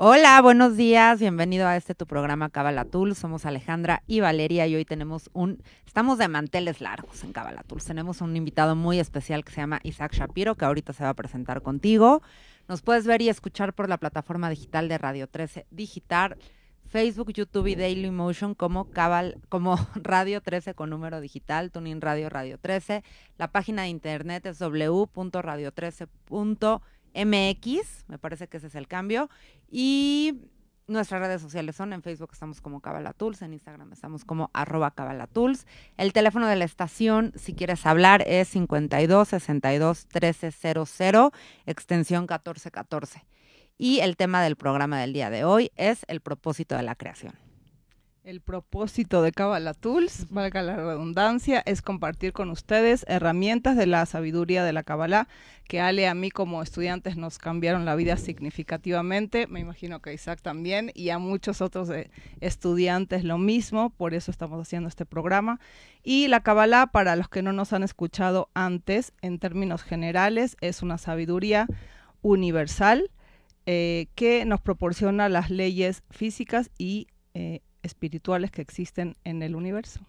Hola, buenos días, bienvenido a este tu programa Cabalatul. Somos Alejandra y Valeria y hoy tenemos un, estamos de manteles largos en Cabalatul. Tenemos un invitado muy especial que se llama Isaac Shapiro, que ahorita se va a presentar contigo. Nos puedes ver y escuchar por la plataforma digital de Radio 13 Digital, Facebook, YouTube y Daily Motion como Cabal, como Radio 13 con número digital, Tuning Radio Radio 13. La página de internet es www.radio13.com MX, me parece que ese es el cambio. Y nuestras redes sociales son en Facebook estamos como Cabalatools, en Instagram estamos como arroba Cabalatools. El teléfono de la estación, si quieres hablar, es 52 62 1300, extensión 1414. Y el tema del programa del día de hoy es el propósito de la creación. El propósito de Kabbalah Tools, valga la redundancia, es compartir con ustedes herramientas de la sabiduría de la Kabbalah que Ale a mí como estudiantes nos cambiaron la vida significativamente, me imagino que Isaac también y a muchos otros eh, estudiantes lo mismo, por eso estamos haciendo este programa. Y la Kabbalah, para los que no nos han escuchado antes, en términos generales, es una sabiduría universal eh, que nos proporciona las leyes físicas y eh, espirituales que existen en el universo.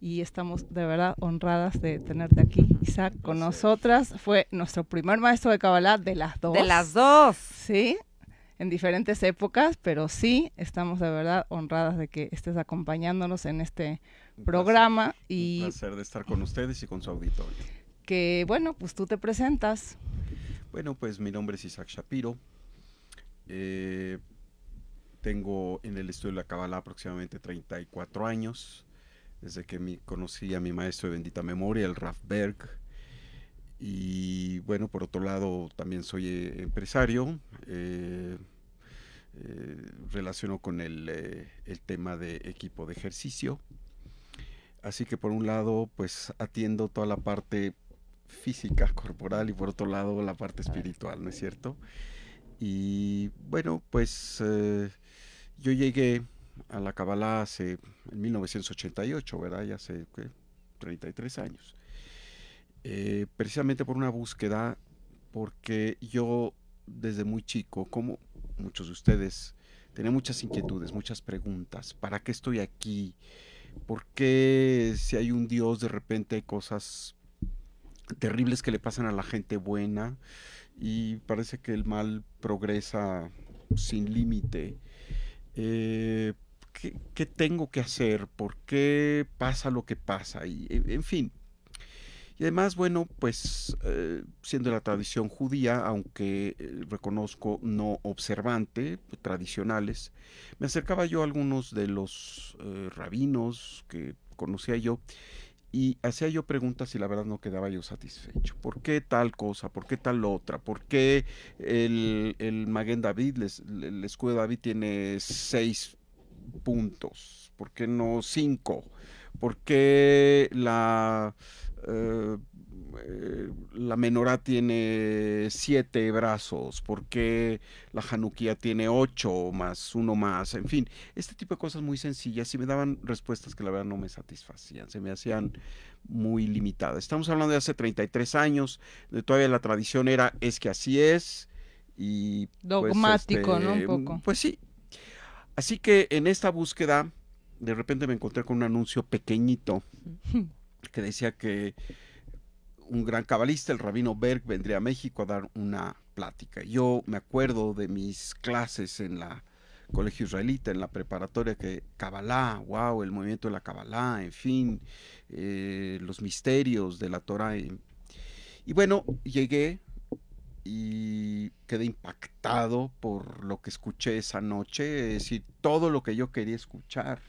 Y estamos de verdad honradas de tenerte aquí, Isaac, con nosotras. Fue nuestro primer maestro de Kabbalah de las dos. De las dos. Sí, en diferentes épocas, pero sí, estamos de verdad honradas de que estés acompañándonos en este programa. y Un placer de estar con ustedes y con su auditorio. Que bueno, pues tú te presentas. Bueno, pues mi nombre es Isaac Shapiro. Eh, tengo en el estudio de la Kabbalah aproximadamente 34 años, desde que mi, conocí a mi maestro de bendita memoria, el Raf Berg. Y bueno, por otro lado, también soy eh, empresario. Eh, eh, relaciono con el, eh, el tema de equipo de ejercicio. Así que por un lado, pues atiendo toda la parte física, corporal, y por otro lado la parte espiritual, ¿no es cierto? Y bueno, pues eh, yo llegué a la Kabbalah hace, en 1988, ¿verdad? Ya hace ¿qué? 33 años. Eh, precisamente por una búsqueda, porque yo desde muy chico, como muchos de ustedes, tenía muchas inquietudes, muchas preguntas. ¿Para qué estoy aquí? ¿Por qué si hay un Dios de repente hay cosas terribles que le pasan a la gente buena? y parece que el mal progresa sin límite. Eh, ¿qué, ¿qué, tengo que hacer? ¿Por qué pasa lo que pasa? Y, en fin. Y además, bueno, pues eh, siendo la tradición judía, aunque eh, reconozco no observante, pues, tradicionales, me acercaba yo a algunos de los rabinos que conocía yo y hacía yo preguntas y la verdad no quedaba yo satisfecho. ¿Por qué tal cosa? ¿Por qué tal otra? ¿Por qué el, el Maguen David, les, el escudo de David tiene seis puntos? ¿Por qué no cinco? ¿Por qué la, eh, la menorá tiene siete brazos? ¿Por qué la januquía tiene ocho más uno más? En fin, este tipo de cosas muy sencillas y me daban respuestas que la verdad no me satisfacían, se me hacían muy limitadas. Estamos hablando de hace 33 años, de todavía la tradición era es que así es y pues, dogmático, este, ¿no? Un poco. Pues sí. Así que en esta búsqueda de repente me encontré con un anuncio pequeñito que decía que un gran cabalista, el rabino Berg, vendría a México a dar una plática. Yo me acuerdo de mis clases en la colegio israelita, en la preparatoria, que Kabbalah, wow, el movimiento de la Kabbalah, en fin, eh, los misterios de la Torah. Y, y bueno, llegué y quedé impactado por lo que escuché esa noche, es decir, todo lo que yo quería escuchar.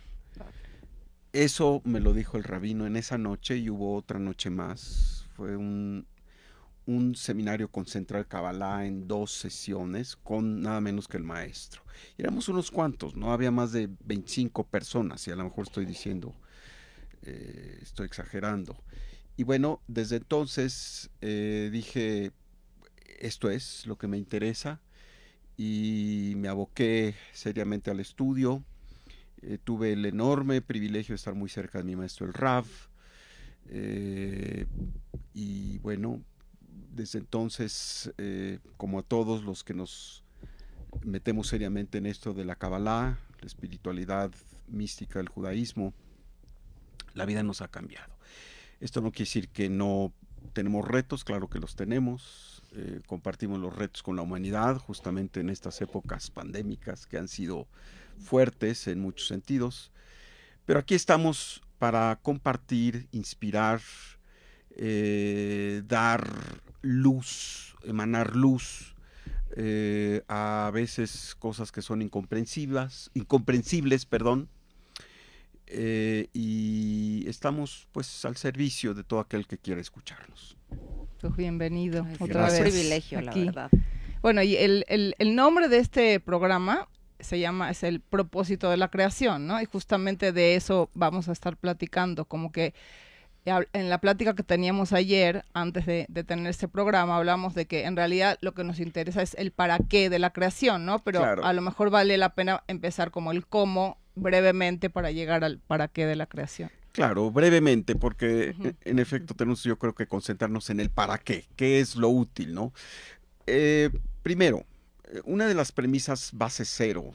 Eso me lo dijo el rabino en esa noche y hubo otra noche más. Fue un, seminario con Central Kabbalah en dos sesiones con nada menos que el maestro. Y éramos unos cuantos, no había más de 25 personas y a lo mejor estoy diciendo, eh, estoy exagerando. Y bueno, desde entonces eh, dije, esto es lo que me interesa y me aboqué seriamente al estudio. Eh, tuve el enorme privilegio de estar muy cerca de mi maestro el Rav. Y bueno, desde entonces, eh, como a todos los que nos metemos seriamente en esto de la Kabbalah, la espiritualidad mística del judaísmo, la vida nos ha cambiado. Esto no quiere decir que no tenemos retos, claro que los tenemos, eh, compartimos los retos con la humanidad, justamente en estas épocas pandémicas que han sido fuertes en muchos sentidos, pero aquí estamos para compartir, inspirar, eh, dar luz, emanar luz, eh, a veces cosas que son incomprensibles, incomprensibles, perdón, eh, y estamos pues al servicio de todo aquel que quiera escucharnos. Pues bienvenido. otra vez. privilegio, la verdad. Bueno, y el, el, el, nombre de este programa se llama, es el propósito de la creación, ¿no? Y justamente de eso vamos a estar platicando, como que en la plática que teníamos ayer, antes de, tener este programa, hablamos de que en realidad lo que nos interesa es el para qué de la creación, ¿no? Pero a lo mejor vale la pena empezar como el cómo brevemente para llegar al para qué de la creación. Claro, brevemente, porque e, en efecto tenemos yo creo que concentrarnos en el para qué, qué es lo útil, ¿no? Eh, primero, eh, una de las premisas base cero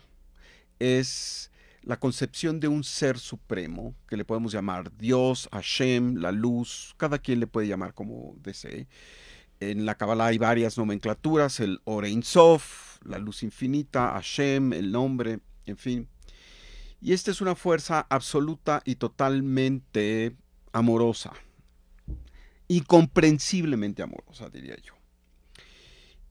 es la concepción de un ser supremo, que le podemos llamar Dios, Hashem, la luz, cada quien le puede llamar como desee. En la Kabbalah hay varias nomenclaturas, el Orein Sof, la luz infinita, Hashem, el nombre, en fin. Y esta es una fuerza absoluta y totalmente amorosa, incomprensiblemente amorosa, diría yo.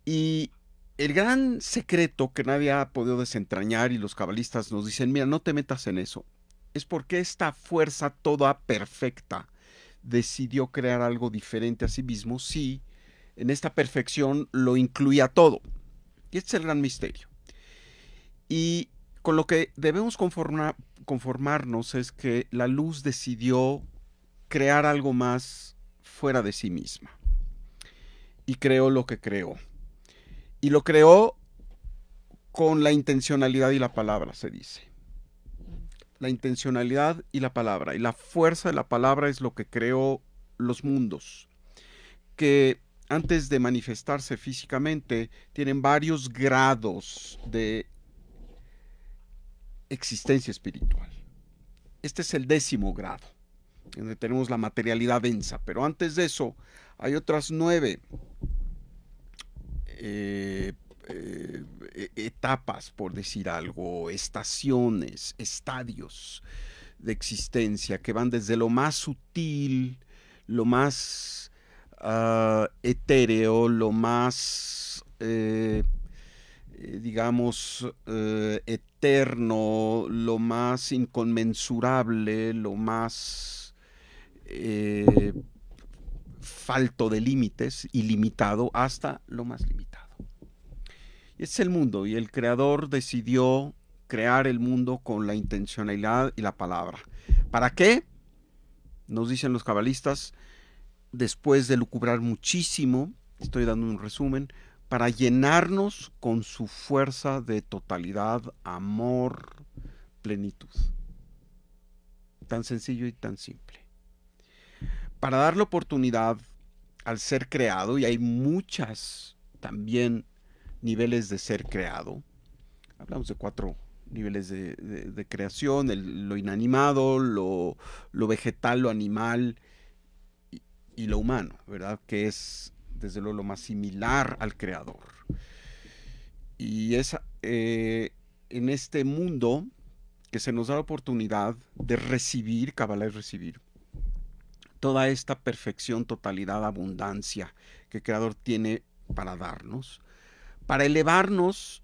Y el gran secreto que nadie ha podido desentrañar y los cabalistas nos dicen, mira, no te metas en eso, es porque esta fuerza toda perfecta decidió crear algo diferente a sí mismo si en esta perfección lo incluía todo. Y este es el gran misterio. Y con lo que debemos conformarnos es que la luz decidió crear algo más fuera de sí misma. Y creó lo que creó. Y lo creó con la intencionalidad y la palabra, se dice. La intencionalidad y la palabra. Y la fuerza de la palabra es lo que creó los mundos, que antes de manifestarse físicamente tienen varios grados de existencia espiritual. Este es el décimo grado, donde tenemos la materialidad densa, pero antes de eso hay otras nueve eh, eh, e-, etapas, por decir algo, estaciones, estadios de existencia que van desde lo más sutil, lo más ah, etéreo, lo más, eh, digamos, eterno, lo más inconmensurable, lo más falto de límites, ilimitado, hasta lo más limitado. Y es el mundo, y el creador decidió crear el mundo con la intencionalidad y la palabra. ¿Para qué? Nos dicen los cabalistas, después de lucubrar muchísimo, estoy dando un resumen, para llenarnos con su fuerza de totalidad, amor, plenitud. Tan sencillo y tan simple para darle oportunidad al ser creado, y hay muchas también niveles de ser creado, hablamos de cuatro niveles de, creación, lo inanimado, lo, vegetal, lo animal y, lo humano, ¿verdad? Que es desde luego lo más similar al creador. Y es eh, en este mundo que se nos da la oportunidad de recibir, Kabbalah es recibir, toda esta perfección, totalidad, abundancia que el Creador tiene para darnos, para elevarnos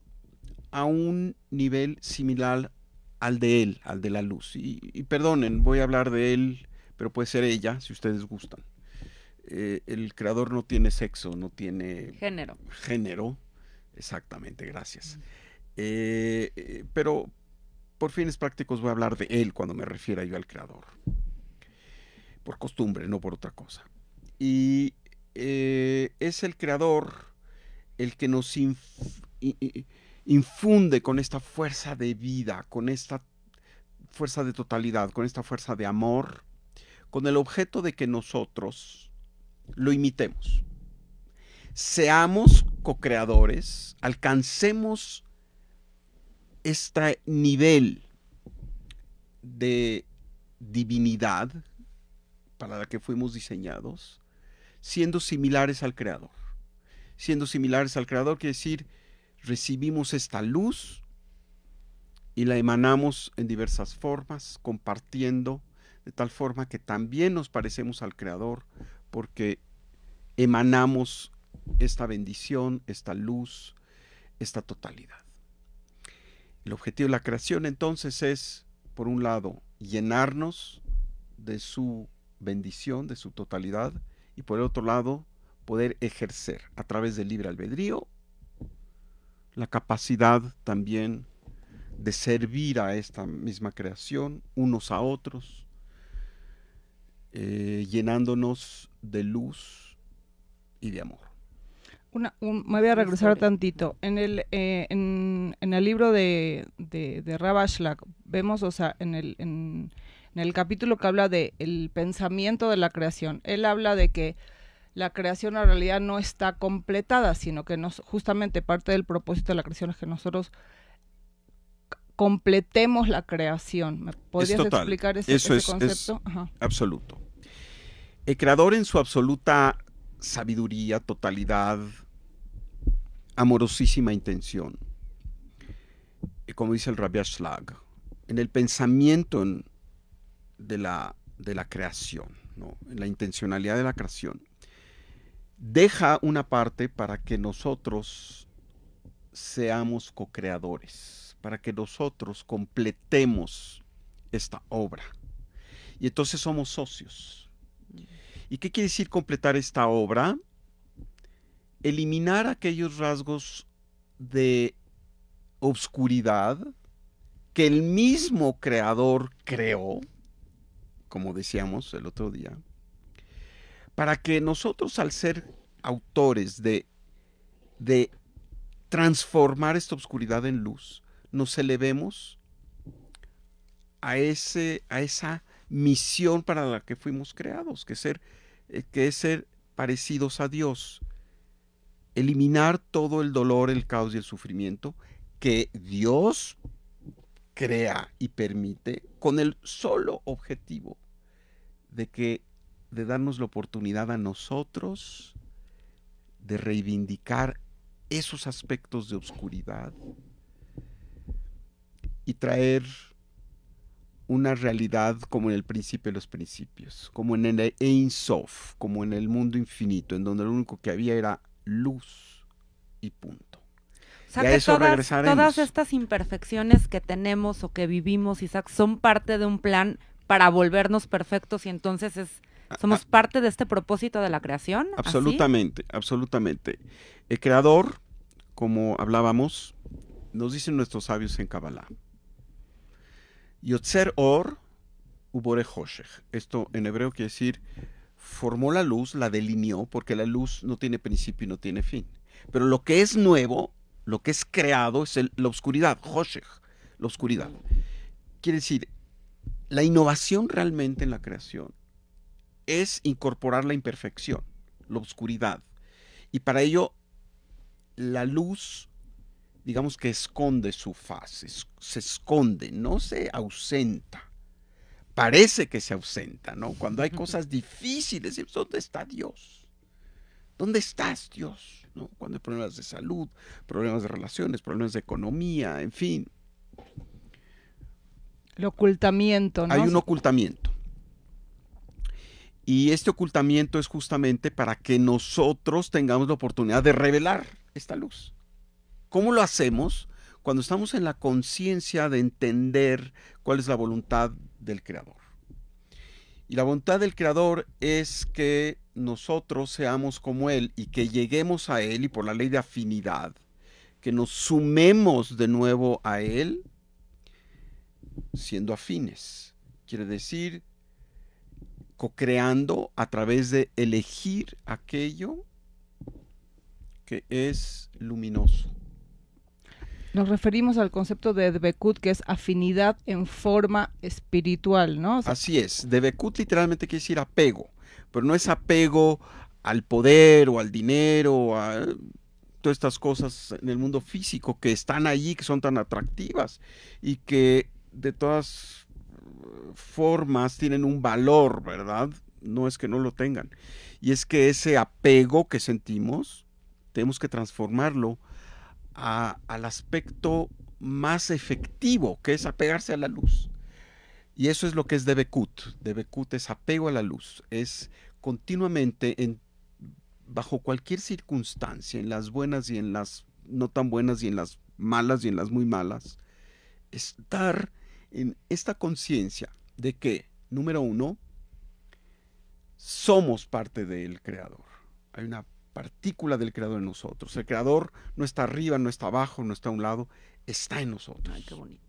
a un nivel similar al de Él, al de la luz. Y, y perdonen, voy a hablar de Él, pero puede ser ella, si ustedes gustan. Eh, el creador no tiene sexo, no tiene Género. género. Exactamente, gracias. Eh, eh, pero por fines prácticos voy a hablar de él cuando me refiera yo al creador. Por costumbre, no por otra cosa. Y eh, es el creador el que nos infunde con esta fuerza de vida, con esta fuerza de totalidad, con esta fuerza de amor, con el objeto de que nosotros lo imitemos. Seamos co-creadores, alcancemos este nivel de divinidad para la que fuimos diseñados, siendo similares al Creador. Siendo similares al Creador quiere decir, recibimos esta luz y la emanamos en diversas formas, compartiendo de tal forma que también nos parecemos al Creador, porque emanamos esta bendición, esta luz, esta totalidad. El objetivo de la creación entonces es, por un lado, llenarnos de su bendición, de su totalidad, y por el otro lado, poder ejercer a través del libre albedrío la capacidad también de servir a esta misma creación unos a otros, eh, llenándonos de luz y de amor. Una- un- me voy a regresar tantito. En el, eh, en, en el libro de, de, de Rav Ashlag vemos, o sea, en el, en, en el capítulo que habla de el pensamiento de la creación, él habla de que la creación en realidad no está completada, sino que nos, justamente parte del propósito de la creación es que nosotros completemos la creación. ¿Me podrías explicar ese, Eso ese es- es- concepto? Ajá. absoluto. El creador en su absoluta sabiduría, totalidad, amorosísima intención, como dice el Rabbi Ashlag, en el pensamiento en- de, la, de la creación, ¿no? la intencionalidad de la creación, deja una parte para que nosotros seamos co-creadores, para que nosotros completemos esta obra. Y entonces somos socios. ¿Y qué quiere decir completar esta obra? Eliminar aquellos rasgos de obscuridad que el mismo creador creó, como decíamos el otro día, para que nosotros al ser autores de, de transformar esta obscuridad en luz, nos elevemos a, ese, a esa misión para la que fuimos creados, que, ser, eh, que es ser parecidos a Dios. Eliminar todo el dolor, el caos y el sufrimiento que Dios crea y permite con el solo objetivo de que de darnos la oportunidad a nosotros de reivindicar esos aspectos de oscuridad y traer una realidad como en el principio de los principios, como en el Ein Sof, como en el mundo infinito, en donde lo único que había era luz y punto. O sea Y a que eso todas, estas imperfecciones que tenemos o que vivimos, Isaac, son parte de un plan para volvernos perfectos y entonces es, somos parte de este propósito de la creación. ¿Así? Absolutamente, absolutamente. El creador, como hablábamos, nos dicen nuestros sabios en Kabbalah. Yotzer Or Ubore Hoshech. Esto en hebreo quiere decir formó la luz, la delineó, porque la luz no tiene principio y no tiene fin. Pero lo que es nuevo, lo que es creado, es el- la oscuridad, Hoshech, la oscuridad. Quiere decir, la innovación realmente en la creación es incorporar la imperfección, la oscuridad. Y para ello, la luz, digamos que esconde su faz, es- se esconde, no se ausenta. Parece que se ausenta, ¿no? Cuando hay cosas difíciles, ¿dónde está Dios? ¿Dónde estás, Dios? ¿No? Cuando hay problemas de salud, problemas de relaciones, problemas de economía, en fin, El ocultamiento, ¿no? hay un ocultamiento. Y este ocultamiento es justamente para que nosotros tengamos la oportunidad de revelar esta luz. ¿Cómo lo hacemos? Cuando estamos en la conciencia de entender cuál es la voluntad del Creador. Y la voluntad del Creador es que nosotros seamos como Él y que lleguemos a Él y por la ley de afinidad, que nos sumemos de nuevo a Él siendo afines. Quiere decir, co-creando a través de elegir aquello que es luminoso. Nos referimos al concepto de Debekut, que es afinidad en forma espiritual, ¿no? O sea, Así es, Debekut literalmente quiere decir apego, pero no es apego al poder o al dinero o a todas estas cosas en el mundo físico que están allí, que son tan atractivas y que de todas formas tienen un valor, ¿verdad? No es que no lo tengan. Y es que ese apego que sentimos, tenemos que transformarlo al aspecto más efectivo, que es apegarse a la luz. Y eso es lo que es Debekut. Debekut es apego a la luz. Es continuamente, en, bajo cualquier circunstancia, en las buenas y en las no tan buenas y en las malas y en las muy malas, estar en esta conciencia de que, número uno, somos parte del Creador. Hay una partícula del Creador en nosotros. El Creador no está arriba, no está abajo, no está a un lado, está en nosotros. Ay, qué bonito.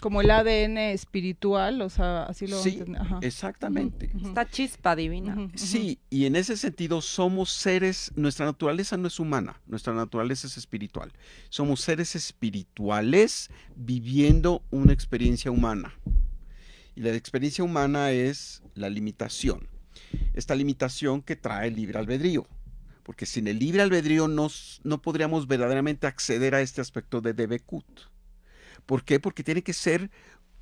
Como el ADN espiritual, o sea, así lo Sí, ajá. exactamente. Esta chispa divina. Sí, y en ese sentido somos seres, nuestra naturaleza no es humana, nuestra naturaleza es espiritual. Somos seres espirituales viviendo una experiencia humana. Y la experiencia humana es la limitación. Esta limitación que trae el libre albedrío. Porque sin el libre albedrío nos- no podríamos verdaderamente acceder a este aspecto de Debekut. ¿Por qué? Porque tiene que ser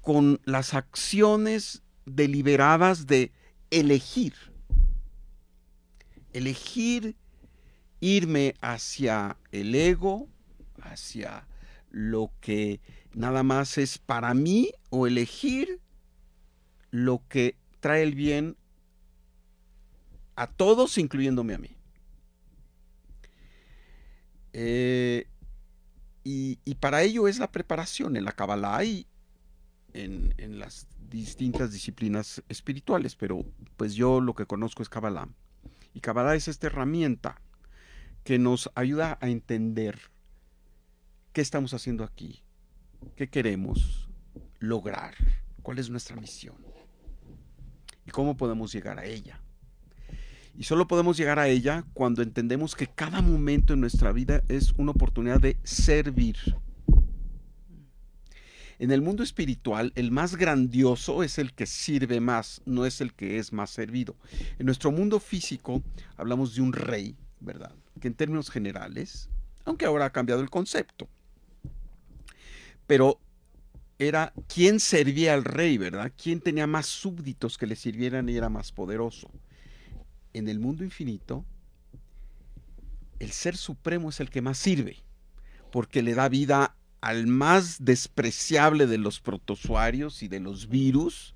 con las acciones deliberadas de elegir. Elegir irme hacia el ego, hacia lo que nada más es para mí, o elegir lo que trae el bien a todos, incluyéndome a mí. Eh, y, para ello es la preparación en la Kabbalah y en, en las distintas disciplinas espirituales, pero pues yo lo que conozco es Kabbalah. Y Kabbalah es esta herramienta que nos ayuda a entender qué estamos haciendo aquí, qué queremos lograr, cuál es nuestra misión y cómo podemos llegar a ella. Y solo podemos llegar a ella cuando entendemos que cada momento en nuestra vida es una oportunidad de servir. En el mundo espiritual, el más grandioso es el que sirve más, no es el que es más servido. En nuestro mundo físico hablamos de un rey, ¿verdad? Que en términos generales, aunque ahora ha cambiado el concepto, pero era quién servía al rey, ¿verdad? ¿Quién tenía más súbditos que le sirvieran y era más poderoso? En el mundo infinito, el ser supremo es el que más sirve, porque le da vida al más despreciable de los protozoarios y de los virus,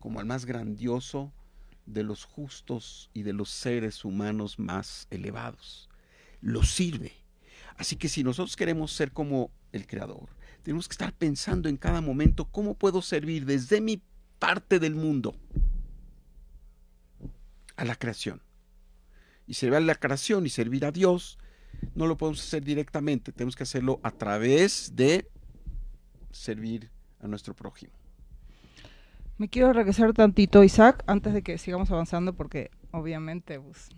como al más grandioso de los justos y de los seres humanos más elevados. Lo sirve. Así que si nosotros queremos ser como el Creador, tenemos que estar pensando en cada momento cómo puedo servir desde mi parte del mundo a la creación. Y servir a la creación y servir a Dios no lo podemos hacer directamente, tenemos que hacerlo a través de servir a nuestro prójimo. Me quiero regresar tantito, Isaac, antes de que sigamos avanzando, porque obviamente pues,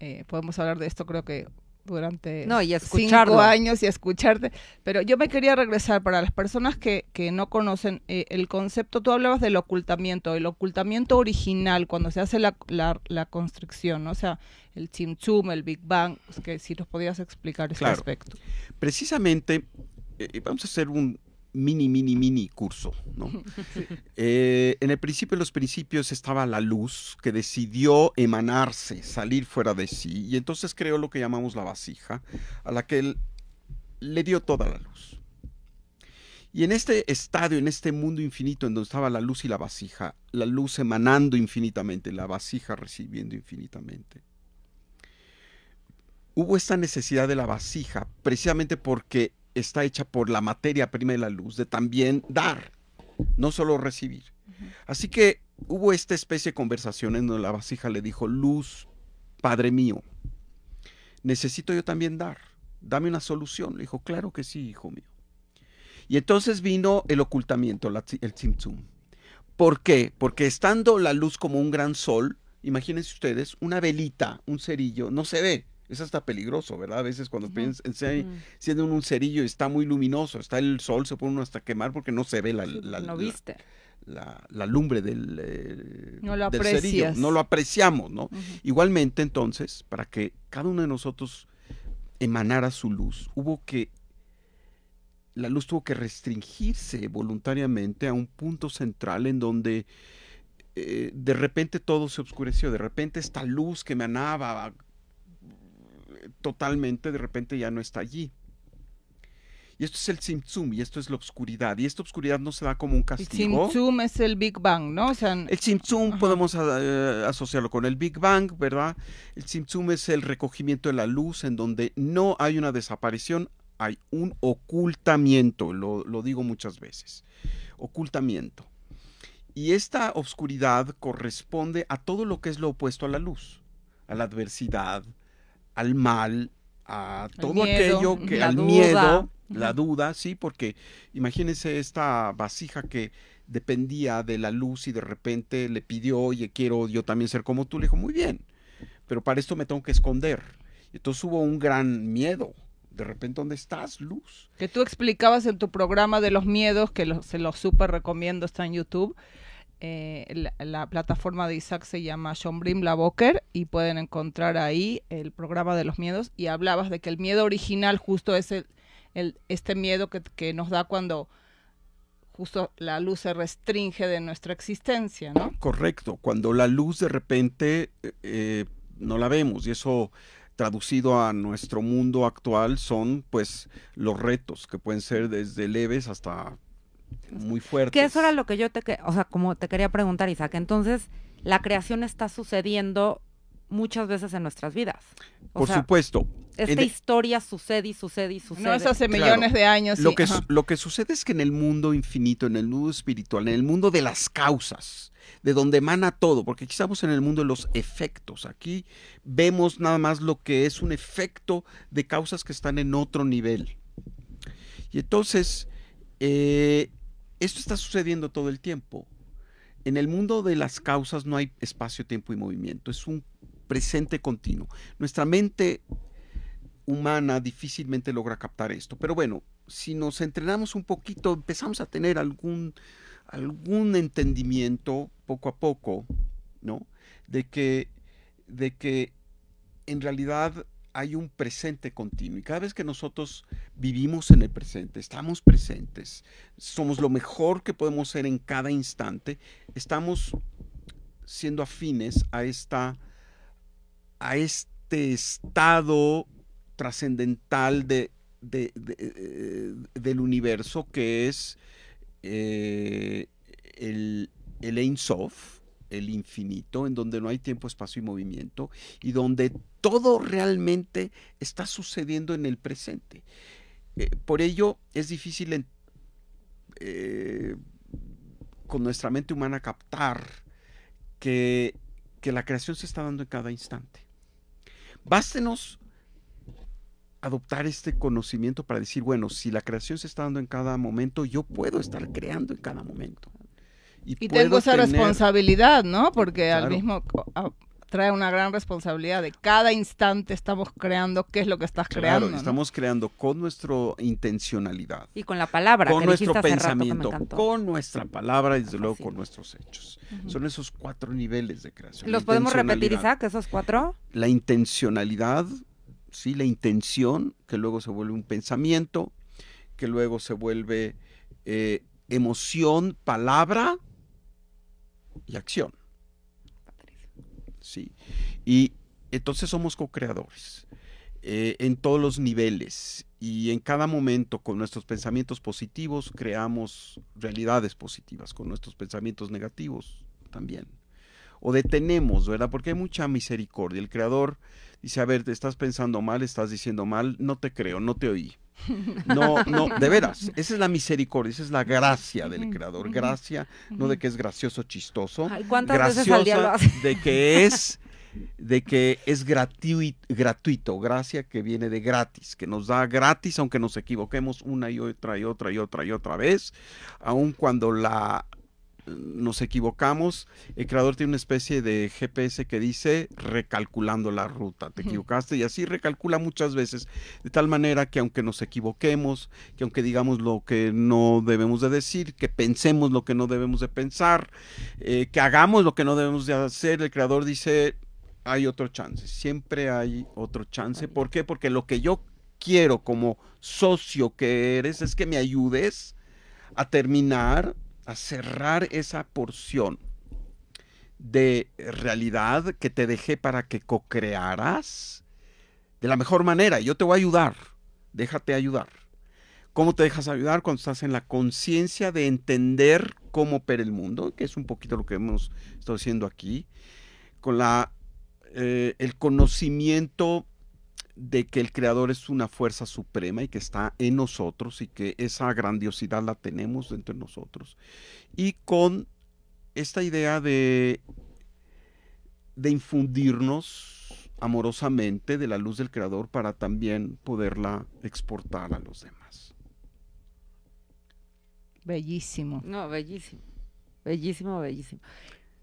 eh, podemos hablar de esto, creo que durante No, y cinco años y escucharte. Pero yo me quería regresar para las personas que, que no conocen eh, el concepto. Tú hablabas del ocultamiento, el ocultamiento original, cuando se hace la, la, la constricción, ¿no? o sea, el Chimchum, el Big Bang, pues, que si nos podías explicar ese Claro. aspecto. Precisamente, eh, vamos a hacer un mini, mini, mini curso. ¿no? Eh, en el principio de los principios estaba la luz que decidió emanarse, salir fuera de sí, y entonces creó lo que llamamos la vasija, a la que él le dio toda la luz. Y en este estadio, en este mundo infinito en donde estaba la luz y la vasija, la luz emanando infinitamente, la vasija recibiendo infinitamente, hubo esta necesidad de la vasija precisamente porque está hecha por la materia prima de la luz, de también dar, no solo recibir. Así que hubo esta especie de conversación en donde la vasija le dijo, luz, Padre mío, necesito yo también dar, dame una solución. Le dijo, claro que sí, hijo mío. Y entonces vino el ocultamiento, el tzimtzum. ¿Por qué? Porque estando la luz como un gran sol, imagínense ustedes, una velita, un cerillo, no se ve. Es hasta peligroso, ¿verdad? A veces cuando piensan, siendo un cerillo está muy luminoso, está el sol, se pone uno hasta quemar porque no se ve la, no viste. La, lumbre del, eh, no lo cerillo. No lo apreciamos, ¿no? Igualmente, entonces, para que cada uno de nosotros emanara su luz, hubo que la luz tuvo que restringirse voluntariamente a un punto central en donde eh, de repente todo se oscureció, de repente esta luz que emanaba totalmente, de repente ya no está allí. Y esto es el Tzimtzum, y esto es la oscuridad. Y esta oscuridad no se da como un castigo. El Tzimtzum es el Big Bang, ¿no? el Tzimtzum podemos eh, asociarlo con el Big Bang, ¿verdad? El Tzimtzum es el recogimiento de la luz en donde no hay una desaparición, hay un ocultamiento, lo, digo muchas veces, ocultamiento. Y esta oscuridad corresponde a todo lo que es lo opuesto a la luz, a la adversidad, al mal, a todo aquello que, al miedo, la duda, sí, porque imagínense esta vasija que dependía de la luz y de repente le pidió, oye, quiero yo también ser como tú, le dijo, muy bien, pero para esto me tengo que esconder. Entonces hubo un gran miedo, de repente, ¿dónde estás, Luz? Que tú explicabas en tu programa de los miedos, que se los súper recomiendo, está en YouTube. Eh, la, plataforma de Isaac se llama John Brim y pueden encontrar ahí el programa de los miedos. Y hablabas de que el miedo original justo es el, este miedo que, nos da cuando justo la luz se restringe de nuestra existencia, ¿no? Correcto, cuando la luz de repente eh, eh, no la vemos. Y eso traducido a nuestro mundo actual son pues los retos que pueden ser desde leves hasta muy fuertes. Que eso era lo que yo te, o sea, como te quería preguntar, Isaac. Entonces, la creación está sucediendo muchas veces en nuestras vidas. Por supuesto. Esta historia sucede y sucede y sucede. No es hace millones de años. Lo, que, lo que sucede es que en el mundo infinito, en el mundo espiritual, en el mundo de las causas, de donde emana todo, porque aquí estamos en el mundo de los efectos. Aquí vemos nada más lo que es un efecto de causas que están en otro nivel. Y entonces, eh, esto está sucediendo todo el tiempo. En el mundo de las causas no hay espacio, tiempo y movimiento, es un presente continuo. Nuestra mente humana difícilmente logra captar esto, pero bueno, si nos entrenamos un poquito, empezamos a tener algún algún entendimiento poco a poco, ¿no? De que, de que en realidad hay un presente continuo. Y cada vez que nosotros vivimos en el presente, estamos presentes, somos lo mejor que podemos ser en cada instante, estamos siendo afines a esta a este estado trascendental de, eh, del universo que es eh, el, el Ein Sof, el infinito, en donde no hay tiempo, espacio y movimiento, y donde todo realmente está sucediendo en el presente. Eh, por ello es difícil eh, con nuestra mente humana captar que, que la creación se está dando en cada instante. Bástenos adoptar este conocimiento para decir, bueno, si la creación se está dando en cada momento, yo puedo estar creando en cada momento. Y, tengo esa responsabilidad, ¿no? Porque al mismo trae una gran responsabilidad de cada instante estamos creando qué es lo que estás creando. Estamos creando con nuestra intencionalidad. Y con la palabra. Con nuestro pensamiento, con nuestra palabra y desde luego con nuestros hechos. Son esos cuatro niveles de creación. ¿Los podemos repetir, Isaac, esos cuatro? La intencionalidad, ¿sí? la intención, que luego se vuelve un pensamiento, que luego se vuelve eh, emoción, palabra y acción. Sí. Y entonces somos co-creadores eh, en todos los niveles. y en cada momento con nuestros pensamientos positivos creamos realidades positivas, con nuestros pensamientos negativos también. O detenemos, ¿verdad? Porque hay mucha misericordia. El Creador dice, a ver, te estás pensando mal, estás diciendo mal, no te creo, no te oí. No, no, de veras, esa es la misericordia, esa es la gracia del Creador. Gracia, no de que es gracioso, chistoso. Ay, ¿cuántas veces al día lo graciosa de que es de que es gratuito, gratuito, gracia que viene de gratis, que nos da gratis aunque nos equivoquemos una y otra y otra y otra y otra vez, aun cuando la nos equivocamos, el creador tiene una especie de GPS que dice recalculando la ruta, te equivocaste y así recalcula muchas veces, de tal manera que aunque nos equivoquemos, que aunque digamos lo que no debemos de decir, que pensemos lo que no debemos de pensar, eh, que hagamos lo que no debemos de hacer, el creador dice, hay otro chance, siempre hay otro chance. ¿Por qué? Porque lo que yo quiero como socio que eres es que me ayudes a terminar, a cerrar esa porción de realidad que te dejé para que co-crearas de la mejor manera. Yo te voy a ayudar, déjate ayudar. ¿Cómo te dejas ayudar? Cuando estás en la conciencia de entender cómo opera el mundo, que es un poquito lo que hemos estado haciendo aquí, con la eh, el conocimiento de que el creador es una fuerza suprema y que está en nosotros y que esa grandiosidad la tenemos dentro de nosotros. Y con esta idea de, de infundirnos amorosamente de la luz del creador para también poderla exportar a los demás. Bellísimo. No, bellísimo. Bellísimo, bellísimo.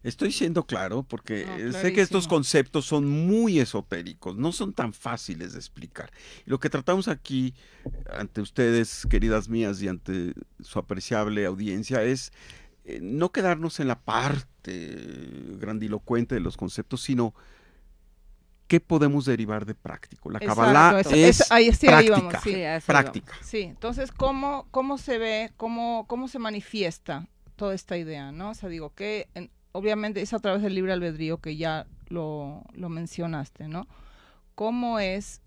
Estoy siendo claro porque No, eh, sé que estos conceptos son muy esotéricos, no son tan fáciles de explicar. Lo que tratamos aquí ante ustedes, queridas mías, y ante su apreciable audiencia, es eh, no quedarnos en la parte grandilocuente de los conceptos, sino qué podemos derivar de práctico. La Exacto, Kabbalah es- es, es- ahí sí, ahí vamos, práctica, sí. Práctica. Entonces, ¿cómo, cómo se ve, cómo, cómo se manifiesta toda esta idea, no? O sea, digo que obviamente es a través del libre albedrío que ya lo, lo mencionaste, ¿no? ¿Cómo es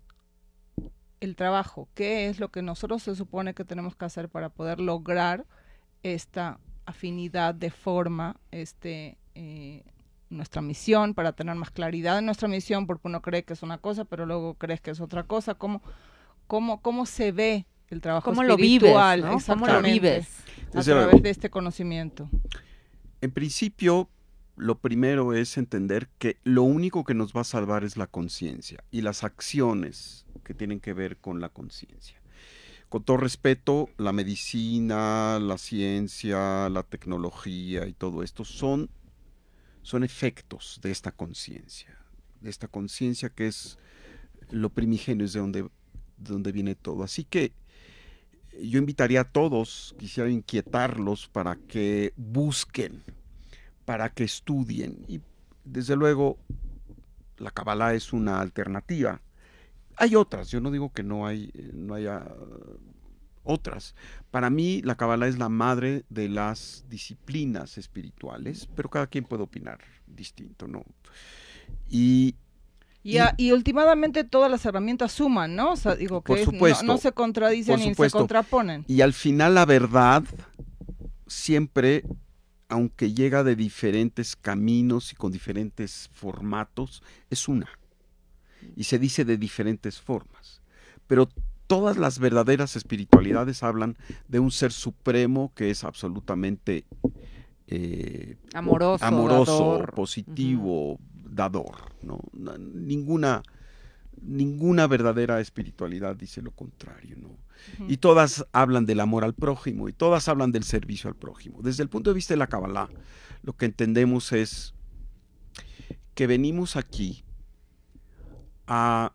el trabajo? ¿Qué es lo que nosotros se supone que tenemos que hacer para poder lograr esta afinidad de forma, este, eh, nuestra misión, para tener más claridad en nuestra misión, porque uno cree que es una cosa, pero luego crees que es otra cosa? ¿Cómo, cómo, cómo se ve el trabajo ¿Cómo lo vives? ¿no? ¿Cómo lo vives? A través de este conocimiento. En principio, lo primero es entender que lo único que nos va a salvar es la conciencia y las acciones que tienen que ver con la conciencia. Con todo respeto, la medicina, la ciencia, la tecnología y todo esto son, son efectos de esta conciencia, de esta conciencia que es lo primigenio, es de donde, de donde viene todo. Así que yo invitaría a todos, quisiera inquietarlos para que busquen, para que estudien. Y desde luego, la Kabbalah es una alternativa. Hay otras, yo no digo que no, hay, eh, no haya uh, otras. Para mí, la Kabbalah es la madre de las disciplinas espirituales, pero cada quien puede opinar distinto, ¿no? Y Y, a- y últimamente todas las herramientas suman, ¿no? O sea, digo que Por es- no- se contradicen ni se contraponen. Y al final la verdad siempre, aunque llega de diferentes caminos y con diferentes formatos, es una. Y se dice de diferentes formas. Pero todas las verdaderas espiritualidades hablan de un ser supremo que es absolutamente eh, Amoroso, amoroso, dador. positivo, dador. ¿no? Na- Ninguna, ninguna verdadera espiritualidad dice lo contrario. ¿no? Y todas hablan del amor al prójimo y todas hablan del servicio al prójimo. Desde el punto de vista de la Kabbalah, lo que entendemos es que venimos aquí a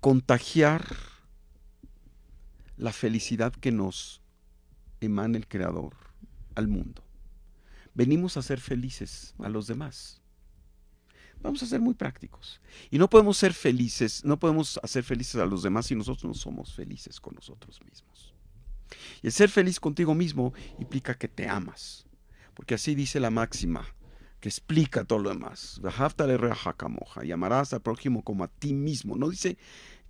contagiar la felicidad que nos emana el Creador al mundo. Venimos a ser felices a los demás. Vamos a ser muy prácticos. Y no podemos ser felices, no podemos hacer felices a los demás si nosotros no somos felices con nosotros mismos. Y el ser feliz contigo mismo implica que te amas. Porque así dice la máxima que explica todo lo demás. Y amarás al prójimo como a ti mismo. No dice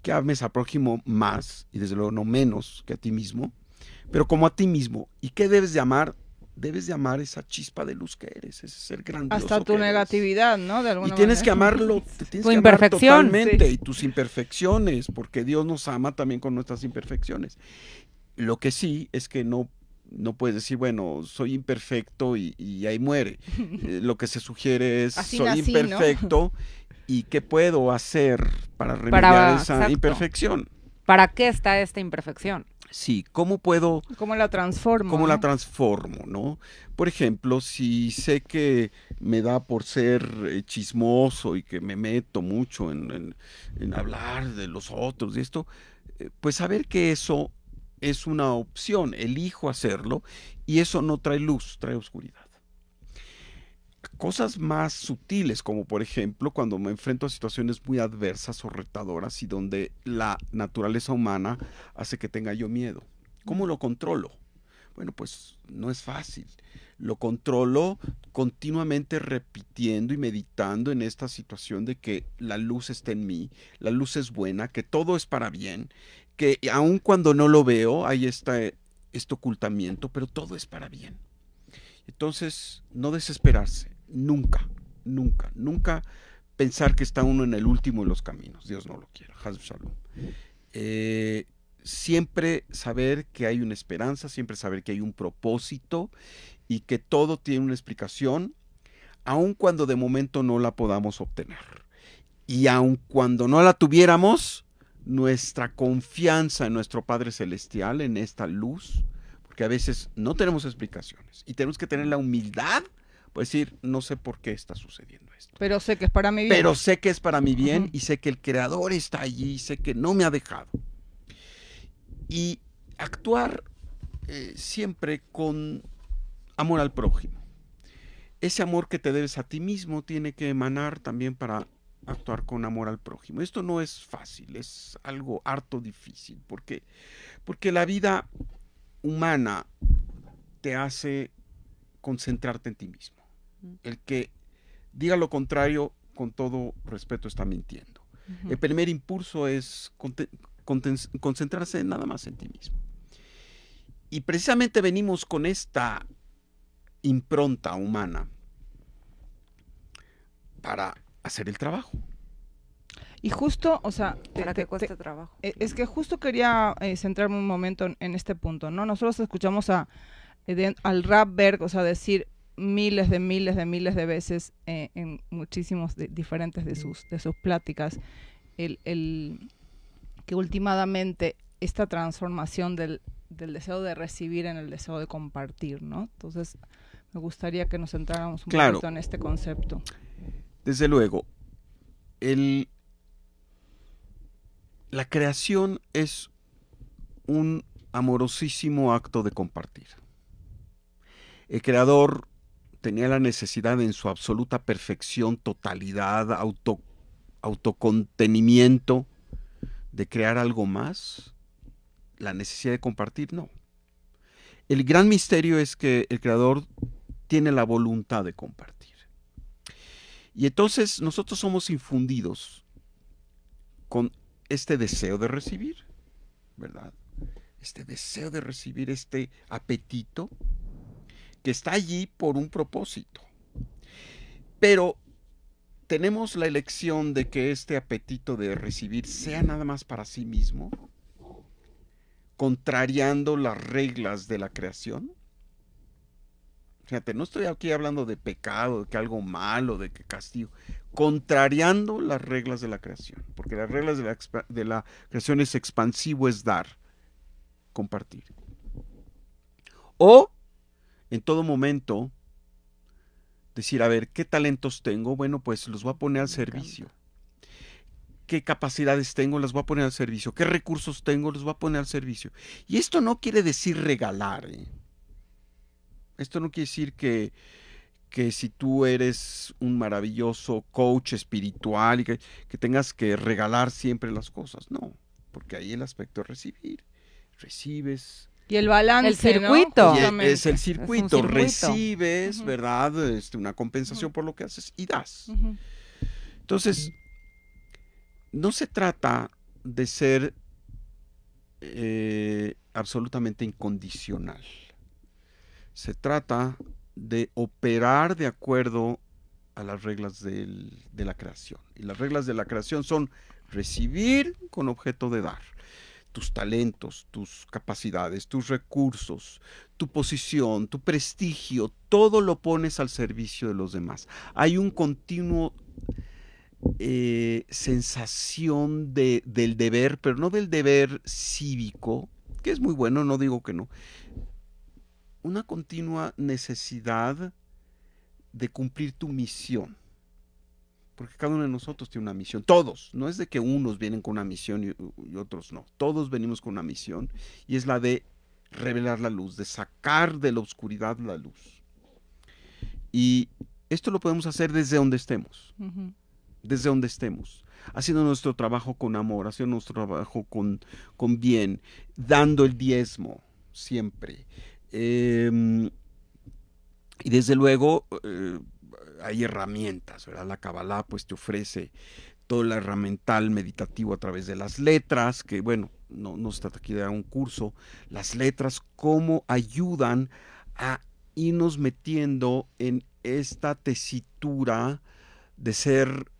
que ames al prójimo más y desde luego no menos que a ti mismo, pero como a ti mismo. ¿Y qué debes de amar? Debes de amar esa chispa de luz que eres, ese ser grandioso. Hasta tu que eres. negatividad, ¿no? De Y alguna tienes que manera. amarlo, te tienes Tu que amar imperfección, totalmente sí. y tus imperfecciones, porque Dios nos ama también con nuestras imperfecciones. Lo que sí es que no, no puedes decir, bueno, soy imperfecto y, y ahí muere. Eh, Lo que se sugiere es, Así soy nací, ¿no? imperfecto y qué puedo hacer para remediar Para- esa exacto. imperfección. ¿Para qué está esta imperfección? Sí, ¿cómo puedo ¿Cómo la transformo? ¿Cómo la transformo, no? Por ejemplo, si sé que me da por ser eh, chismoso y que me meto mucho en, en- en hablar de los otros y esto, eh, pues saber que eso es una opción, elijo hacerlo y eso no trae luz, trae oscuridad. Cosas más sutiles, como por ejemplo cuando me enfrento a situaciones muy adversas o retadoras y donde la naturaleza humana hace que tenga yo miedo. ¿Cómo lo controlo? Bueno, pues no es fácil. Lo controlo continuamente repitiendo y meditando en esta situación de que la luz está en mí, la luz es buena, que todo es para bien, que aun cuando no lo veo hay esta, este ocultamiento, pero todo es para bien. Entonces, no desesperarse, nunca, nunca, nunca pensar que está uno en el último de los caminos. Dios no lo quiera. Shalom. Eh, siempre saber que hay una esperanza, siempre saber que hay un propósito y que todo tiene una explicación, aun cuando de momento no la podamos obtener. Y aun cuando no la tuviéramos, nuestra confianza en nuestro Padre Celestial, en esta luz, porque a veces no tenemos explicaciones y tenemos que tener la humildad, pues decir, no sé por qué está sucediendo esto. Pero sé que es para mi bien. Pero sé que es para mi bien y sé que el creador está allí, y sé que no me ha dejado. Y actuar eh, siempre con amor al prójimo. Ese amor que te debes a ti mismo tiene que emanar también para actuar con amor al prójimo. Esto no es fácil, es algo harto difícil, porque, porque la vida humana te hace concentrarte en ti mismo. El que diga lo contrario, con todo respeto, está mintiendo. El primer impulso es concentrarse nada más en ti mismo. Y precisamente venimos con esta impronta humana para hacer el trabajo. Y justo, o sea, te- ¿Para te- qué cuesta te- trabajo? eh, es que justo quería eh, centrarme un momento en, en este punto, ¿no? Nosotros escuchamos a, Eden- al Rapberg, o sea, decir miles de miles de miles de veces eh, en muchísimos de- diferentes de sus, de sus pláticas, el, el- que últimamente esta transformación del, del deseo de recibir en el deseo de compartir, ¿no? Entonces, me gustaría que nos centráramos un Claro. poquito en este concepto. Desde luego, el, la creación es un amorosísimo acto de compartir. El creador tenía la necesidad en su absoluta perfección, totalidad, auto, autocontenimiento de crear algo más. La necesidad de compartir, no. El gran misterio es que el creador tiene la voluntad de compartir. Y entonces nosotros somos infundidos con este deseo de recibir, ¿verdad? Este deseo de recibir, este apetito que está allí por un propósito. Pero tenemos la elección de que este apetito de recibir sea nada más para sí mismo, contrariando las reglas de la creación. Fíjate, no estoy aquí hablando de pecado, de que algo malo, de que castigo, contrariando las reglas de la creación, porque las reglas de la, de la creación es expansivo, es dar, compartir. O en todo momento decir, a ver, ¿qué talentos tengo? Bueno, pues los voy a poner al servicio. ¿Qué capacidades tengo? Las voy a poner al servicio. ¿Qué recursos tengo? Los voy a poner al servicio. Y esto no quiere decir regalar. ¿eh? Esto no quiere decir que, que si tú eres un maravilloso coach espiritual y que, que tengas que regalar siempre las cosas. No, porque ahí el aspecto es recibir. Recibes, Y el balance, El ¿no? circuito. es el circuito, circuito. recibes. ¿verdad? Este, una compensación por lo que haces y das. Entonces, no se trata de ser eh, absolutamente incondicional. Se trata de operar de acuerdo a las reglas del- de la creación. Y las reglas de la creación son recibir con objeto de dar. Tus talentos, tus capacidades, tus recursos, tu posición, tu prestigio, todo lo pones al servicio de los demás. Hay un continuo eh, sensación de, del deber, pero no del deber cívico, que es muy bueno, no digo que no. Una continua necesidad de cumplir tu misión. Porque cada uno de nosotros tiene una misión. Todos. No es de que unos vienen con una misión y, y otros no. Todos venimos con una misión. Y es la de revelar la luz, de sacar de la oscuridad la luz. Y esto lo podemos hacer desde donde estemos desde donde estemos, haciendo nuestro trabajo con amor, haciendo nuestro trabajo con, con bien, dando el diezmo siempre. Em, y desde luego eh, hay herramientas, ¿verdad? La Kabbalah pues te ofrece todo el herramental meditativo a través de las letras, que bueno, no, no se trata aquí de un curso, las letras cómo ayudan a irnos metiendo en esta tesitura de ser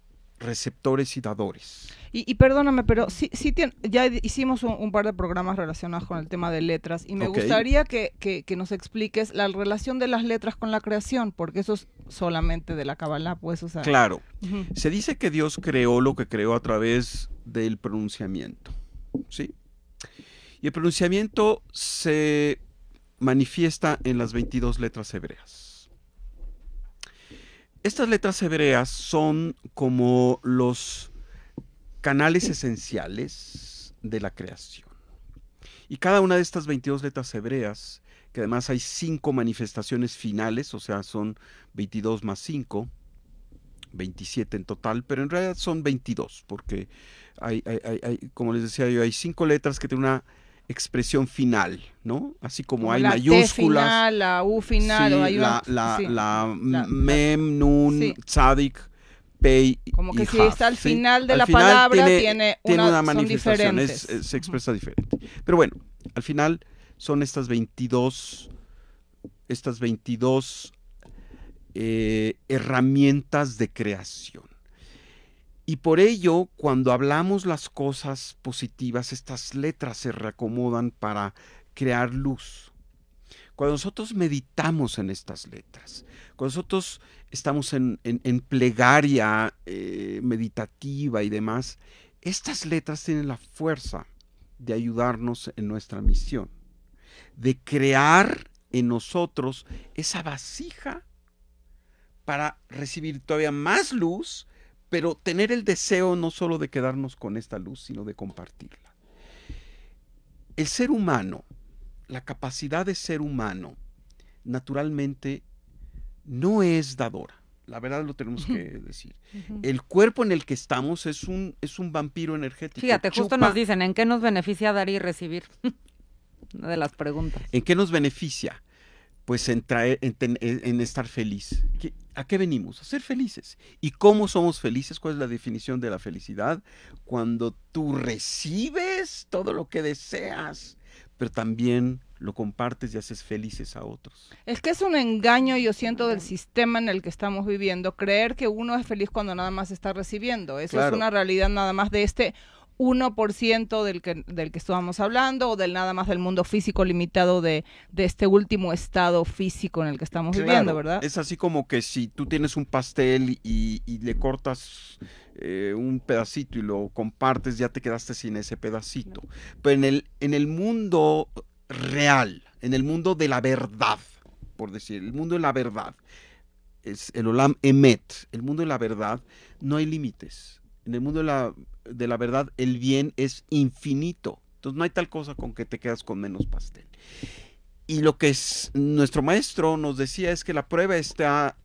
receptores y dadores. Y, y perdóname, pero sí, sí tien- ya hicimos un, un par de programas relacionados con el tema de letras y me gustaría que, que- que nos expliques la relación de las letras con la creación, porque eso es solamente de la Kabbalah, pues, o sea. Claro, se dice que Dios creó lo que creó a través del pronunciamiento, ¿sí? Y el pronunciamiento se manifiesta en las 22 letras hebreas. Estas letras hebreas son como los canales esenciales de la creación. Y cada una de estas 22 letras hebreas, que además hay cinco manifestaciones finales, o sea, son 22 más 5, 27 en total, pero en realidad son 22, porque hay, como les decía yo, hay cinco letras que tienen una expresión final, ¿no? Así como, hay la T mayúsculas. final, la U final, sí, o hay la, una- la, sí, la la- mem, nun, sí. tzadik, pei Como que y si está al final de Al la final palabra, tiene tiene una- una manifestación, es- es- se expresa diferente. Pero bueno, al final son estas 22, estas 22 eh, herramientas de creación. Y por ello, cuando hablamos las cosas positivas, estas letras se reacomodan para crear luz. Cuando nosotros meditamos en estas letras, cuando nosotros estamos en, en- plegaria eh, meditativa y demás, estas letras tienen la fuerza de ayudarnos en nuestra misión, de crear en nosotros esa vasija para recibir todavía más luz, pero tener el deseo no solo de quedarnos con esta luz, sino de compartirla. El ser humano, la capacidad de ser humano, naturalmente no es dadora. La verdad lo tenemos que decir. El cuerpo en el que estamos es un, es un vampiro energético. Fíjate, justo nos dicen, ¿en qué nos beneficia dar y recibir? Una de las preguntas. ¿En qué nos beneficia? Pues en, traer, en, ten- en- en estar feliz. ¿Qué- ¿A qué venimos? A ser felices. ¿Y cómo somos felices? ¿Cuál es la definición de la felicidad? Cuando tú recibes todo lo que deseas, pero también lo compartes y haces felices a otros. Es que es un engaño, yo siento, del sistema en el que estamos viviendo, creer que uno es feliz cuando nada más está recibiendo. Eso Claro. es una realidad nada más de este 1% del que, del que estábamos hablando o del nada más del mundo físico limitado de, de este último estado físico en el que estamos viviendo, ¿verdad? Es así como que si tú tienes un pastel y, y le cortas eh, un pedacito y lo compartes, ya te quedaste sin ese pedacito. Pero en el, en el mundo real, en el mundo de la verdad, por decir, el mundo de la verdad, es el Olam Emet, el mundo de la verdad, no hay límites. En el mundo de la, de la verdad, el bien es infinito. Entonces no hay tal cosa con que te quedas con menos pastel. Y lo que es, nuestro maestro nos decía es que la prueba está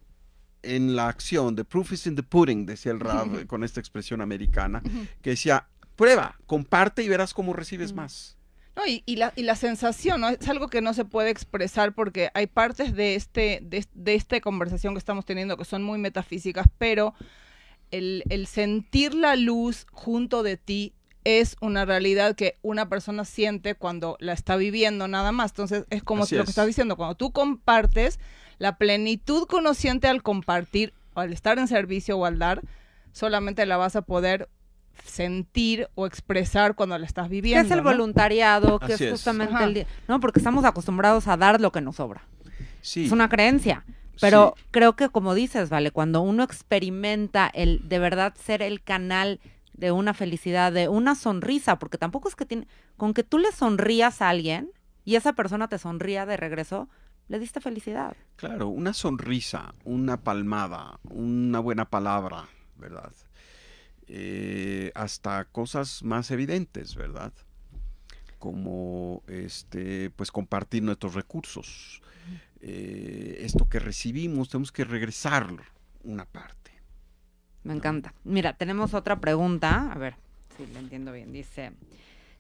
en la acción. The proof is in the pudding, decía el Rab con esta expresión americana, que decía, prueba, comparte y verás cómo recibes más. No, y, y la, y la sensación, ¿no? Es algo que no se puede expresar porque hay partes de, este, de, de esta conversación que estamos teniendo que son muy metafísicas, pero el, el sentir la luz junto de ti es una realidad que una persona siente cuando la está viviendo nada más. Entonces es como Así lo es. que estás diciendo, cuando tú compartes, la plenitud que uno siente al compartir, o al estar en servicio o al dar, solamente la vas a poder sentir o expresar cuando la estás ¿Qué viviendo. es el ¿no? voluntariado? ¿Qué Así es es. justamente Ajá. el día? No, porque estamos acostumbrados a dar lo que nos sobra. Sí, Es una creencia. Pero Sí. creo que como dices, vale, cuando uno experimenta el de verdad ser el canal de una felicidad, de una sonrisa, porque tampoco es que tiene, con que tú le sonrías a alguien y esa persona te sonría de regreso, le diste felicidad. Claro, una sonrisa, una palmada, una buena palabra, ¿verdad? Eh, hasta cosas más evidentes, ¿verdad? Como este, pues compartir nuestros recursos. Eh, esto que recibimos, tenemos que regresar una parte. Me encanta. Mira, tenemos otra pregunta. A ver si le entiendo bien. Dice,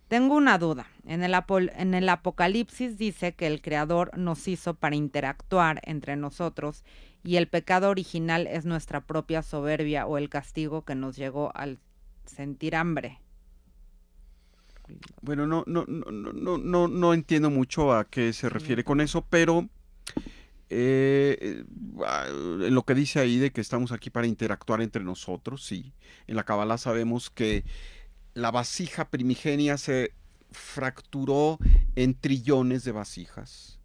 tengo una duda. En el, apol- en el Apocalipsis dice que el Creador nos hizo para interactuar entre nosotros y el pecado original es nuestra propia soberbia o el castigo que nos llegó al sentir hambre. Bueno, no, no, no, no, no, no, no entiendo mucho a qué se refiere con eso, pero eh, eh, ah, lo que dice ahí de que estamos aquí para interactuar entre nosotros, sí. En la Kabbalah sabemos que la vasija primigenia se fracturó en trillones de vasijas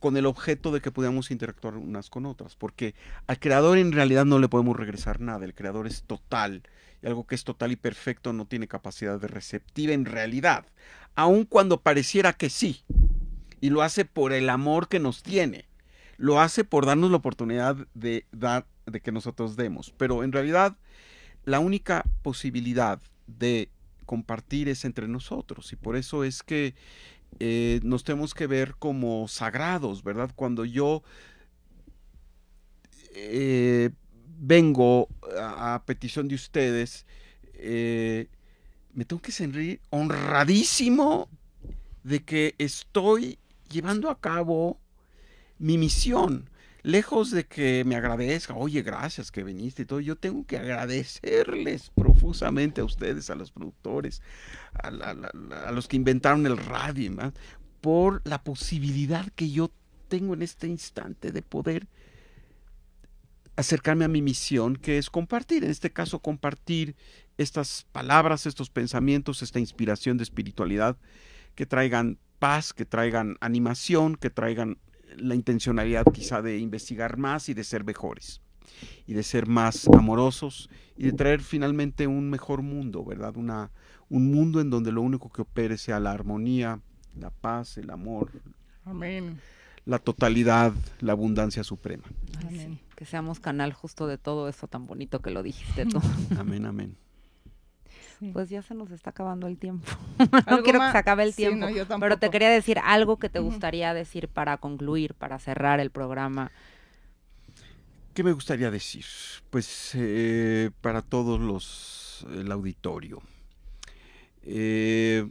con el objeto de que pudiéramos interactuar unas con otras, porque al creador en realidad no le podemos regresar nada, el creador es total, y algo que es total y perfecto no tiene capacidad de receptiva en realidad, aun cuando pareciera que sí, y lo hace por el amor que nos tiene, lo hace por darnos la oportunidad de dar, de que nosotros demos, pero en realidad la única posibilidad de compartir es entre nosotros, y por eso es que eh, nos tenemos que ver como sagrados, ¿verdad? Cuando yo eh, vengo a, petición de ustedes, eh, me tengo que sentir honradísimo de que estoy llevando a cabo mi misión. Lejos de que me agradezca, oye, gracias que viniste y todo, yo tengo que agradecerles profusamente a ustedes, a los productores, a, los que inventaron el radio, más, por la posibilidad que yo tengo en este instante de poder acercarme a mi misión, que es compartir, en este caso compartir estas palabras, estos pensamientos, esta inspiración de espiritualidad que traigan paz, que traigan animación, que traigan la intencionalidad quizá de investigar más y de ser mejores y de ser más amorosos y de traer finalmente un mejor mundo, ¿verdad? Una, un mundo en donde lo único que opere sea la armonía, la paz, el amor, Amén. la totalidad, la abundancia suprema. Amén. Que seamos canal justo de todo eso tan bonito que lo dijiste tú. Amén, amén. Pues ya se nos está acabando el tiempo. ¿Algo no quiero más? que se acabe el Sí, tiempo. no, pero te quería decir algo que te gustaría decir para concluir, para cerrar el programa. ¿Qué me gustaría decir? Pues eh, para todos los, el auditorio. Eh,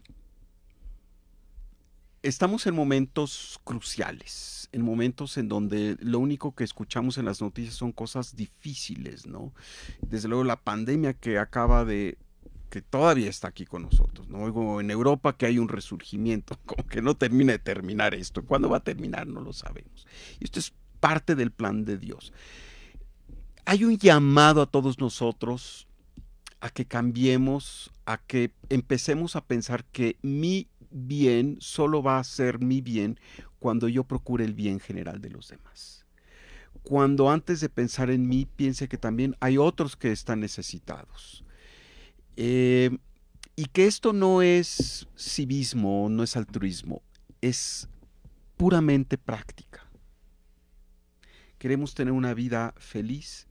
estamos en momentos cruciales, en momentos en donde lo único que escuchamos en las noticias son cosas difíciles, ¿no? Desde luego la pandemia que acaba de que todavía está aquí con nosotros, ¿no? Oigo en Europa que hay un resurgimiento, como que no termina de terminar esto. ¿Cuándo va a terminar? No lo sabemos. Y esto es parte del plan de Dios hay un llamado a todos nosotros a que cambiemos, a que empecemos a pensar que mi bien solo va a ser mi bien cuando yo procure el bien general de los demás. Cuando antes de pensar en mí piense que también hay otros que están necesitados. Eh, y que esto no es civismo, no es altruismo, es puramente práctica. Queremos tener una vida feliz,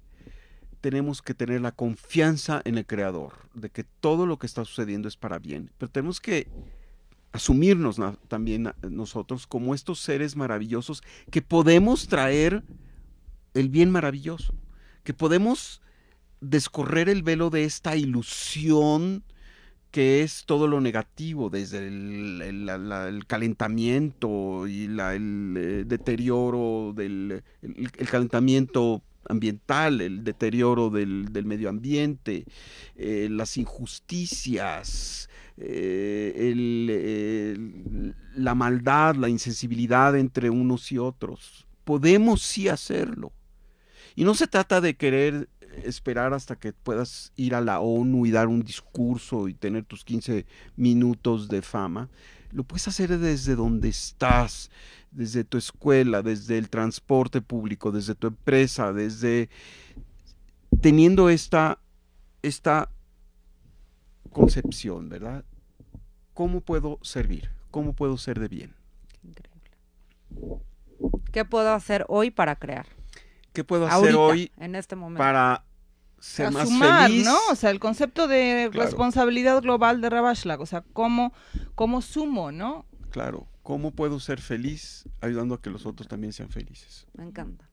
tenemos que tener la confianza en el Creador, de que todo lo que está sucediendo es para bien, pero tenemos que asumirnos también nosotros como estos seres maravillosos que podemos traer el bien maravilloso, que podemos descorrer el velo de esta ilusión que es todo lo negativo, desde el, calentamiento y la- el eh, deterioro del el- calentamiento ambiental, el deterioro del, medio ambiente, eh, las injusticias, eh, la maldad, la insensibilidad entre unos y otros. Podemos sí hacerlo. Y no se trata de querer esperar hasta que puedas ir a la ONU y dar un discurso y tener tus 15 minutos de fama. Lo puedes hacer desde donde estás, desde tu escuela, desde el transporte público, desde tu empresa, desde teniendo esta, esta concepción, ¿verdad? ¿Cómo puedo servir? ¿Cómo puedo ser de bien? Increíble. ¿Qué puedo hacer hoy para crear? ¿Qué puedo hacer hoy en este momento? para ser más feliz? ¿no? O sea, el concepto de responsabilidad global de Rabashlag, o sea, ¿cómo, cómo sumo, ¿no? Claro, ¿cómo puedo ser feliz ayudando a que los otros también sean felices? Me encanta.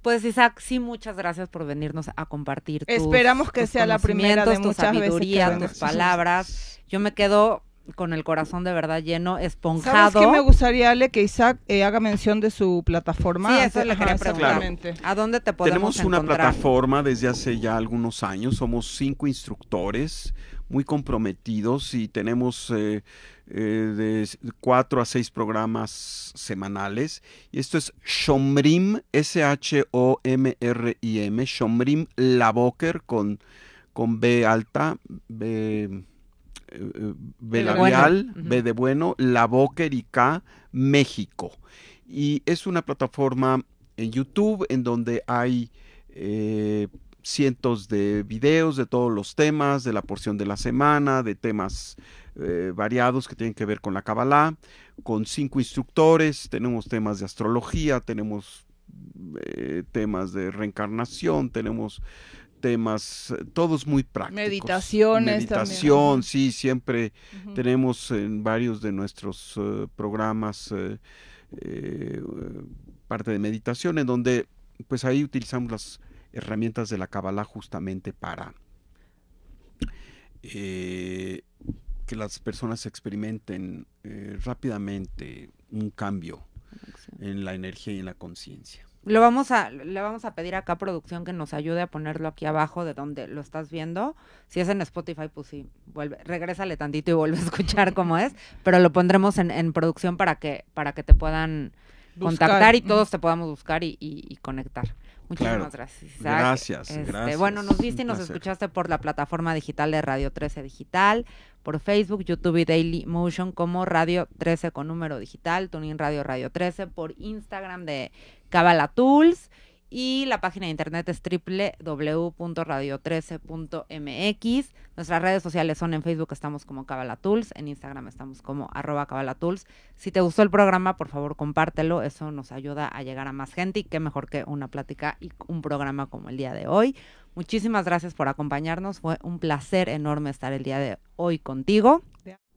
Pues Isaac, sí, muchas gracias por venirnos a compartir. Tus, Esperamos que sea la primera de muchas tu sabiduría, tus palabras. Yo me quedo con el corazón de verdad lleno, esponjado. ¿Sabes qué me gustaría, Ale, que Isaac eh, haga mención de su plataforma? Sí, eso le quería preguntar. ¿A dónde te podemos Tenemos una plataforma desde hace ya algunos años. Somos cinco instructores muy comprometidos y tenemos eh, eh, de cuatro a seis programas semanales. Y esto es Shomrim, S-H-O-M-R-I-M, Shomrim Laboker con, con B alta, B, eh, B labial, B de bueno, Laboker y K, México. Y es una plataforma en YouTube en donde hay eh, cientos de videos de todos los temas, de la porción de la semana, de temas eh, variados que tienen que ver con la Kabbalah, con cinco instructores, tenemos temas de astrología, tenemos eh, temas de reencarnación, tenemos temas, eh, todos muy prácticos. Meditaciones. Meditación, sí, siempre tenemos en varios de nuestros programas parte de meditación, en donde pues ahí utilizamos las herramientas de la Kabbalah justamente para eh, que las personas experimenten eh, rápidamente un cambio en la energía y en la conciencia. Lo vamos a, le vamos a pedir acá a producción que nos ayude a ponerlo aquí abajo de donde lo estás viendo. Si es en Spotify, pues sí, vuelve, regrésale tantito y vuelve a escuchar cómo es, pero lo pondremos en, producción para que, para que te puedan contactar y todos te podamos buscar y conectar. Muchísimas gracias. Gracias, este, gracias. Bueno, nos viste y nos escuchaste por la plataforma digital de Radio 13 Digital, por Facebook, YouTube y Daily Motion como Radio 13 con número digital, Tuning Radio Radio 13, por Instagram de Cabala Tools y la página de internet es www.radio13.mx. Nuestras redes sociales son en Facebook estamos como Cabala Tools, en Instagram estamos como arroba Tools. Si te gustó el programa, por favor compártelo, eso nos ayuda a llegar a más gente y qué mejor que una plática y un programa como el día de hoy. Muchísimas gracias por acompañarnos, fue un placer enorme estar el día de hoy contigo.